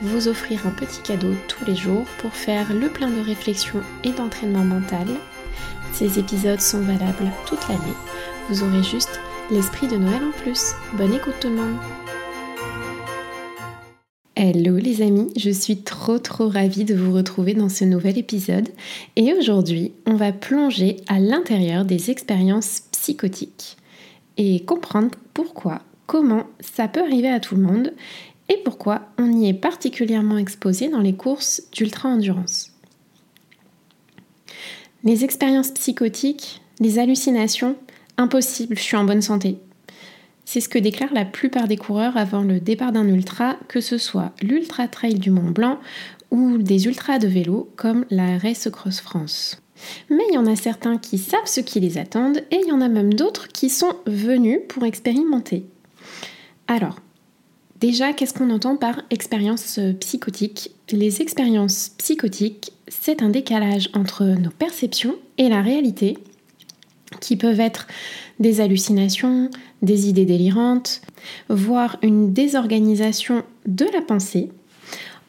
vous offrir un petit cadeau tous les jours pour faire le plein de réflexion et d'entraînement mental. Ces épisodes sont valables toute l'année. Vous aurez juste l'esprit de Noël en plus. Bonne écoute tout le monde Hello les amis, je suis trop trop ravie de vous retrouver dans ce nouvel épisode et aujourd'hui on va plonger à l'intérieur des expériences psychotiques et comprendre pourquoi, comment ça peut arriver à tout le monde et pourquoi on y est particulièrement exposé dans les courses d'ultra-endurance. Les expériences psychotiques, les hallucinations, impossible, je suis en bonne santé. C'est ce que déclarent la plupart des coureurs avant le départ d'un ultra, que ce soit l'Ultra Trail du Mont Blanc ou des ultras de vélo comme la Race Cross France. Mais il y en a certains qui savent ce qui les attendent et il y en a même d'autres qui sont venus pour expérimenter. Alors, Déjà, qu'est-ce qu'on entend par expérience euh, psychotique? Les expériences psychotiques, c'est un décalage entre nos perceptions et la réalité, qui peuvent être des hallucinations, des idées délirantes, voire une désorganisation de la pensée.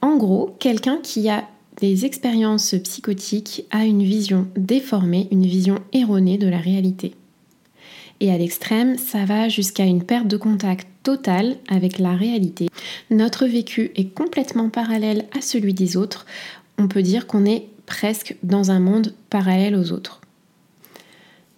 En gros, quelqu'un qui a des expériences psychotiques a une vision déformée, une vision erronée de la réalité. Et à l'extrême, ça va jusqu'à une perte de contact totale avec la réalité. Notre vécu est complètement parallèle à celui des autres. On peut dire qu'on est presque dans un monde parallèle aux autres.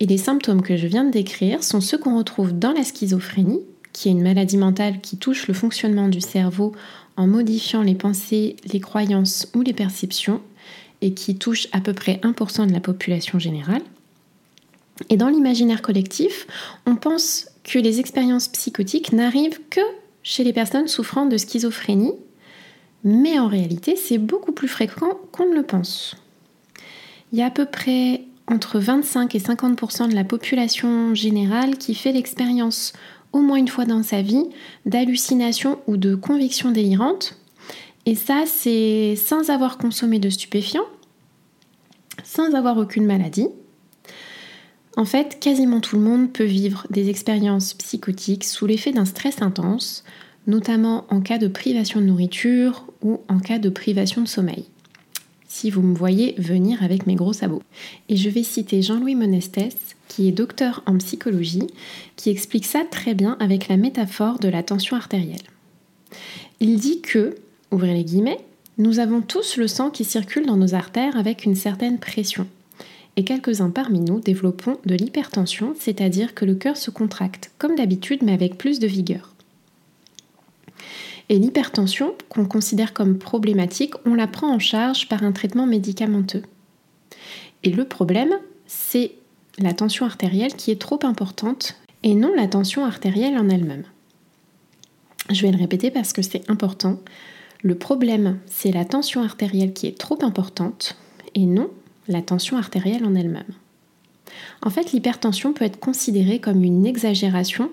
Et les symptômes que je viens de décrire sont ceux qu'on retrouve dans la schizophrénie, qui est une maladie mentale qui touche le fonctionnement du cerveau en modifiant les pensées, les croyances ou les perceptions, et qui touche à peu près 1% de la population générale. Et dans l'imaginaire collectif, on pense que les expériences psychotiques n'arrivent que chez les personnes souffrant de schizophrénie, mais en réalité, c'est beaucoup plus fréquent qu'on ne le pense. Il y a à peu près entre 25 et 50% de la population générale qui fait l'expérience au moins une fois dans sa vie d'hallucinations ou de convictions délirantes. Et ça, c'est sans avoir consommé de stupéfiants, sans avoir aucune maladie, en fait, quasiment tout le monde peut vivre des expériences psychotiques sous l'effet d'un stress intense, notamment en cas de privation de nourriture ou en cas de privation de sommeil. Si vous me voyez venir avec mes gros sabots. Et je vais citer Jean-Louis Monestès, qui est docteur en psychologie, qui explique ça très bien avec la métaphore de la tension artérielle. Il dit que, ouvrez les guillemets, nous avons tous le sang qui circule dans nos artères avec une certaine pression et quelques-uns parmi nous développons de l'hypertension, c'est-à-dire que le cœur se contracte comme d'habitude mais avec plus de vigueur. Et l'hypertension, qu'on considère comme problématique, on la prend en charge par un traitement médicamenteux. Et le problème, c'est la tension artérielle qui est trop importante et non la tension artérielle en elle-même. Je vais le répéter parce que c'est important. Le problème, c'est la tension artérielle qui est trop importante et non la tension artérielle en elle-même. En fait, l'hypertension peut être considérée comme une exagération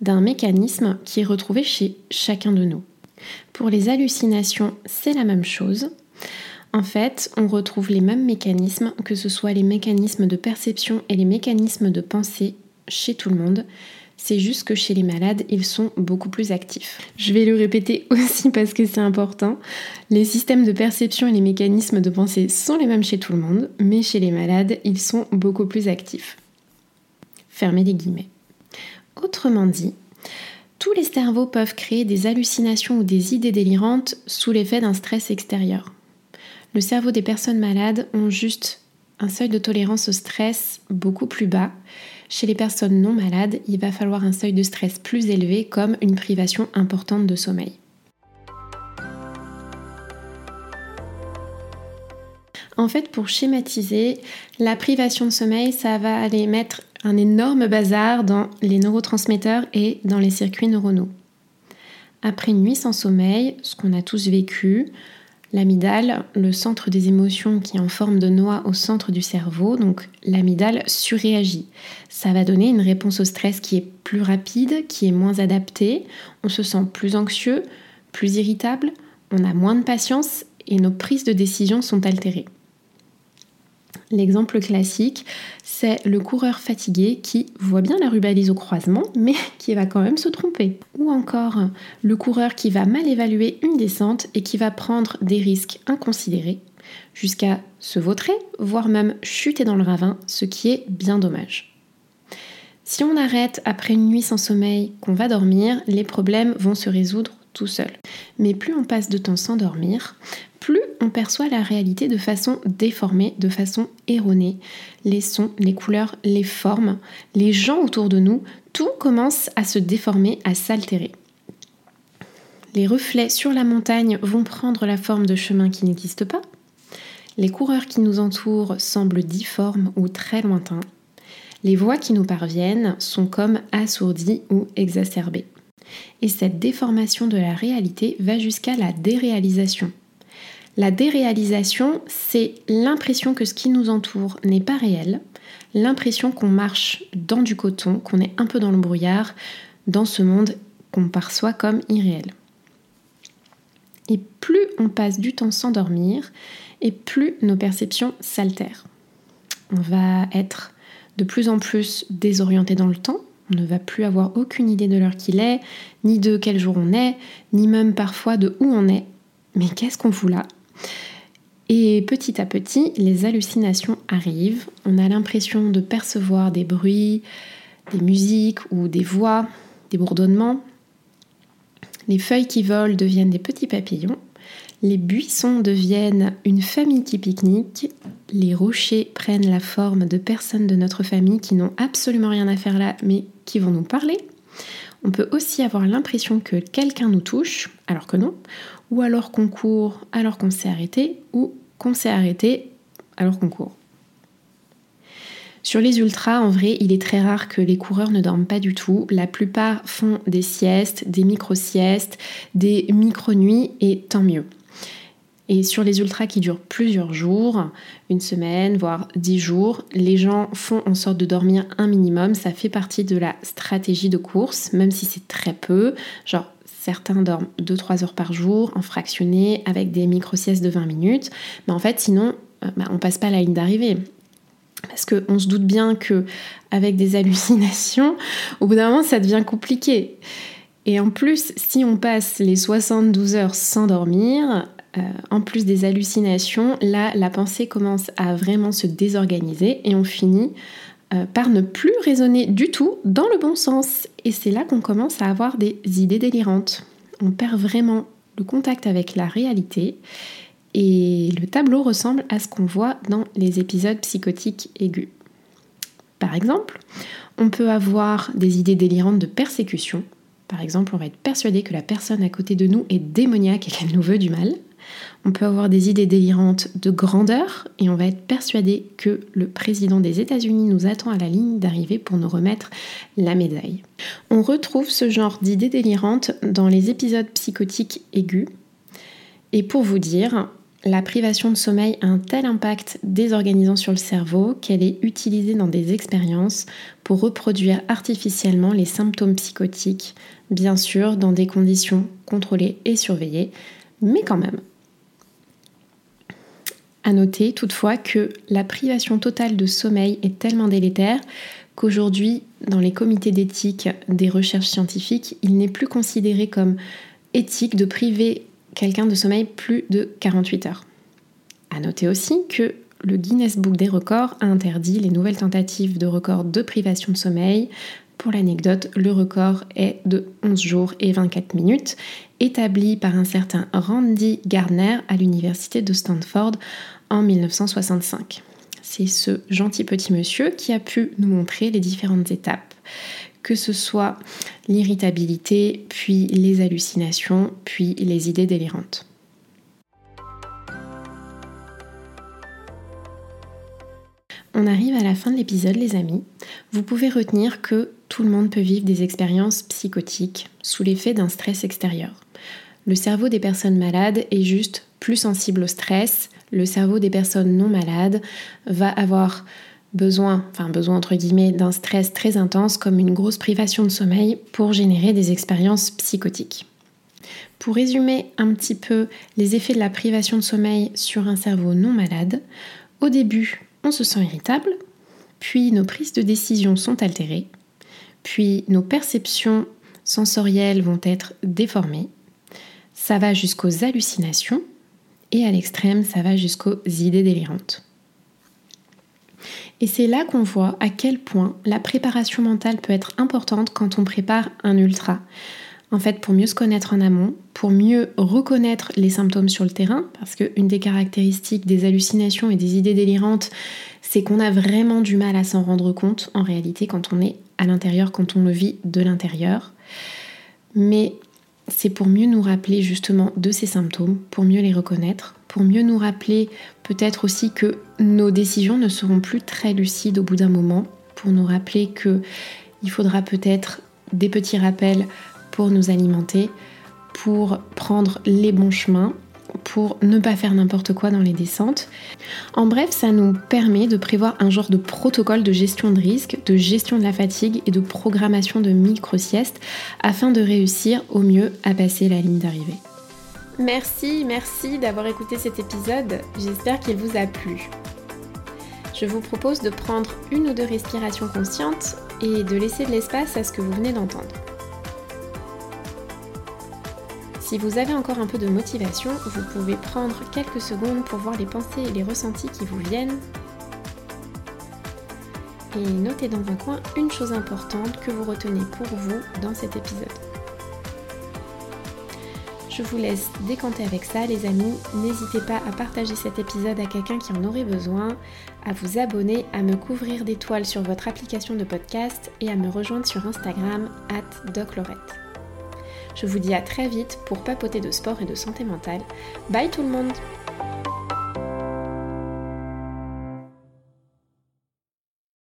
d'un mécanisme qui est retrouvé chez chacun de nous. Pour les hallucinations, c'est la même chose. En fait, on retrouve les mêmes mécanismes, que ce soit les mécanismes de perception et les mécanismes de pensée chez tout le monde. C'est juste que chez les malades, ils sont beaucoup plus actifs. Je vais le répéter aussi parce que c'est important. Les systèmes de perception et les mécanismes de pensée sont les mêmes chez tout le monde, mais chez les malades, ils sont beaucoup plus actifs. Fermez les guillemets. Autrement dit, tous les cerveaux peuvent créer des hallucinations ou des idées délirantes sous l'effet d'un stress extérieur. Le cerveau des personnes malades ont juste un seuil de tolérance au stress beaucoup plus bas chez les personnes non malades, il va falloir un seuil de stress plus élevé comme une privation importante de sommeil. En fait, pour schématiser, la privation de sommeil, ça va aller mettre un énorme bazar dans les neurotransmetteurs et dans les circuits neuronaux. après une nuit sans sommeil, ce qu'on a tous vécu, l'amygdale, le centre des émotions qui est en forme de noix au centre du cerveau, donc l'amygdale surréagit. Ça va donner une réponse au stress qui est plus rapide, qui est moins adaptée, on se sent plus anxieux, plus irritable, on a moins de patience et nos prises de décision sont altérées. L'exemple classique, c'est le coureur fatigué qui voit bien la rubalise au croisement, mais qui va quand même se tromper. Ou encore le coureur qui va mal évaluer une descente et qui va prendre des risques inconsidérés, jusqu'à se vautrer, voire même chuter dans le ravin, ce qui est bien dommage. Si on arrête après une nuit sans sommeil qu'on va dormir, les problèmes vont se résoudre tout seuls. Mais plus on passe de temps sans dormir, plus on perçoit la réalité de façon déformée, de façon erronée. Les sons, les couleurs, les formes, les gens autour de nous, tout commence à se déformer, à s'altérer. Les reflets sur la montagne vont prendre la forme de chemins qui n'existent pas. Les coureurs qui nous entourent semblent difformes ou très lointains. Les voix qui nous parviennent sont comme assourdies ou exacerbées. Et cette déformation de la réalité va jusqu'à la déréalisation, la déréalisation, c'est l'impression que ce qui nous entoure n'est pas réel, l'impression qu'on marche dans du coton, qu'on est un peu dans le brouillard, dans ce monde qu'on perçoit comme irréel. Et plus on passe du temps sans dormir, et plus nos perceptions s'altèrent. On va être de plus en plus désorienté dans le temps, ne va plus avoir aucune idée de l'heure qu'il est, ni de quel jour on est, ni même parfois de où on est. Mais qu'est-ce qu'on fout là? Et petit à petit, les hallucinations arrivent. On a l'impression de percevoir des bruits, des musiques ou des voix, des bourdonnements. Les feuilles qui volent deviennent des petits papillons. Les buissons deviennent une famille qui pique-nique. Les rochers prennent la forme de personnes de notre famille qui n'ont absolument rien à faire là, mais qui vont nous parler. On peut aussi avoir l'impression que quelqu'un nous touche, alors que non, ou alors qu'on court alors qu'on s'est arrêté, ou qu'on s'est arrêté alors qu'on court. Sur les ultras, en vrai, il est très rare que les coureurs ne dorment pas du tout. La plupart font des siestes, des micro-siestes, des micro-nuits, et tant mieux. Et sur les ultras qui durent plusieurs jours, une semaine, voire dix jours, les gens font en sorte de dormir un minimum. Ça fait partie de la stratégie de course, même si c'est très peu. Genre, certains dorment 2-3 heures par jour, en fractionné, avec des micro-siestes de 20 minutes. Mais en fait, sinon, euh, bah, on passe pas la ligne d'arrivée. Parce qu'on se doute bien que avec des hallucinations, au bout d'un moment, ça devient compliqué. Et en plus, si on passe les 72 heures sans dormir, euh, en plus des hallucinations, là, la pensée commence à vraiment se désorganiser et on finit euh, par ne plus raisonner du tout dans le bon sens. Et c'est là qu'on commence à avoir des idées délirantes. On perd vraiment le contact avec la réalité et le tableau ressemble à ce qu'on voit dans les épisodes psychotiques aigus. Par exemple, on peut avoir des idées délirantes de persécution. Par exemple, on va être persuadé que la personne à côté de nous est démoniaque et qu'elle nous veut du mal. On peut avoir des idées délirantes de grandeur et on va être persuadé que le président des États-Unis nous attend à la ligne d'arrivée pour nous remettre la médaille. On retrouve ce genre d'idées délirantes dans les épisodes psychotiques aigus. Et pour vous dire, la privation de sommeil a un tel impact désorganisant sur le cerveau qu'elle est utilisée dans des expériences pour reproduire artificiellement les symptômes psychotiques, bien sûr dans des conditions contrôlées et surveillées, mais quand même. À noter toutefois que la privation totale de sommeil est tellement délétère qu'aujourd'hui, dans les comités d'éthique des recherches scientifiques, il n'est plus considéré comme éthique de priver quelqu'un de sommeil plus de 48 heures. À noter aussi que le Guinness Book des records a interdit les nouvelles tentatives de record de privation de sommeil. Pour l'anecdote, le record est de 11 jours et 24 minutes, établi par un certain Randy Gardner à l'université de Stanford en 1965. C'est ce gentil petit monsieur qui a pu nous montrer les différentes étapes, que ce soit l'irritabilité, puis les hallucinations, puis les idées délirantes. on arrive à la fin de l'épisode les amis. Vous pouvez retenir que tout le monde peut vivre des expériences psychotiques sous l'effet d'un stress extérieur. Le cerveau des personnes malades est juste plus sensible au stress. Le cerveau des personnes non malades va avoir besoin, enfin besoin entre guillemets, d'un stress très intense comme une grosse privation de sommeil pour générer des expériences psychotiques. Pour résumer un petit peu les effets de la privation de sommeil sur un cerveau non malade, au début, on se sent irritable, puis nos prises de décision sont altérées, puis nos perceptions sensorielles vont être déformées, ça va jusqu'aux hallucinations, et à l'extrême, ça va jusqu'aux idées délirantes. Et c'est là qu'on voit à quel point la préparation mentale peut être importante quand on prépare un ultra. En fait, pour mieux se connaître en amont, pour mieux reconnaître les symptômes sur le terrain, parce qu'une des caractéristiques des hallucinations et des idées délirantes, c'est qu'on a vraiment du mal à s'en rendre compte en réalité quand on est à l'intérieur, quand on le vit de l'intérieur. Mais c'est pour mieux nous rappeler justement de ces symptômes, pour mieux les reconnaître, pour mieux nous rappeler peut-être aussi que nos décisions ne seront plus très lucides au bout d'un moment, pour nous rappeler que il faudra peut-être des petits rappels pour nous alimenter, pour prendre les bons chemins, pour ne pas faire n'importe quoi dans les descentes. En bref, ça nous permet de prévoir un genre de protocole de gestion de risque, de gestion de la fatigue et de programmation de micro-siestes afin de réussir au mieux à passer la ligne d'arrivée. Merci, merci d'avoir écouté cet épisode. J'espère qu'il vous a plu. Je vous propose de prendre une ou deux respirations conscientes et de laisser de l'espace à ce que vous venez d'entendre. Si vous avez encore un peu de motivation, vous pouvez prendre quelques secondes pour voir les pensées et les ressentis qui vous viennent. Et notez dans un coin une chose importante que vous retenez pour vous dans cet épisode. Je vous laisse décanter avec ça les amis. N'hésitez pas à partager cet épisode à quelqu'un qui en aurait besoin, à vous abonner, à me couvrir d'étoiles sur votre application de podcast et à me rejoindre sur Instagram at doclorette. Je vous dis à très vite pour papoter de sport et de santé mentale. Bye tout le monde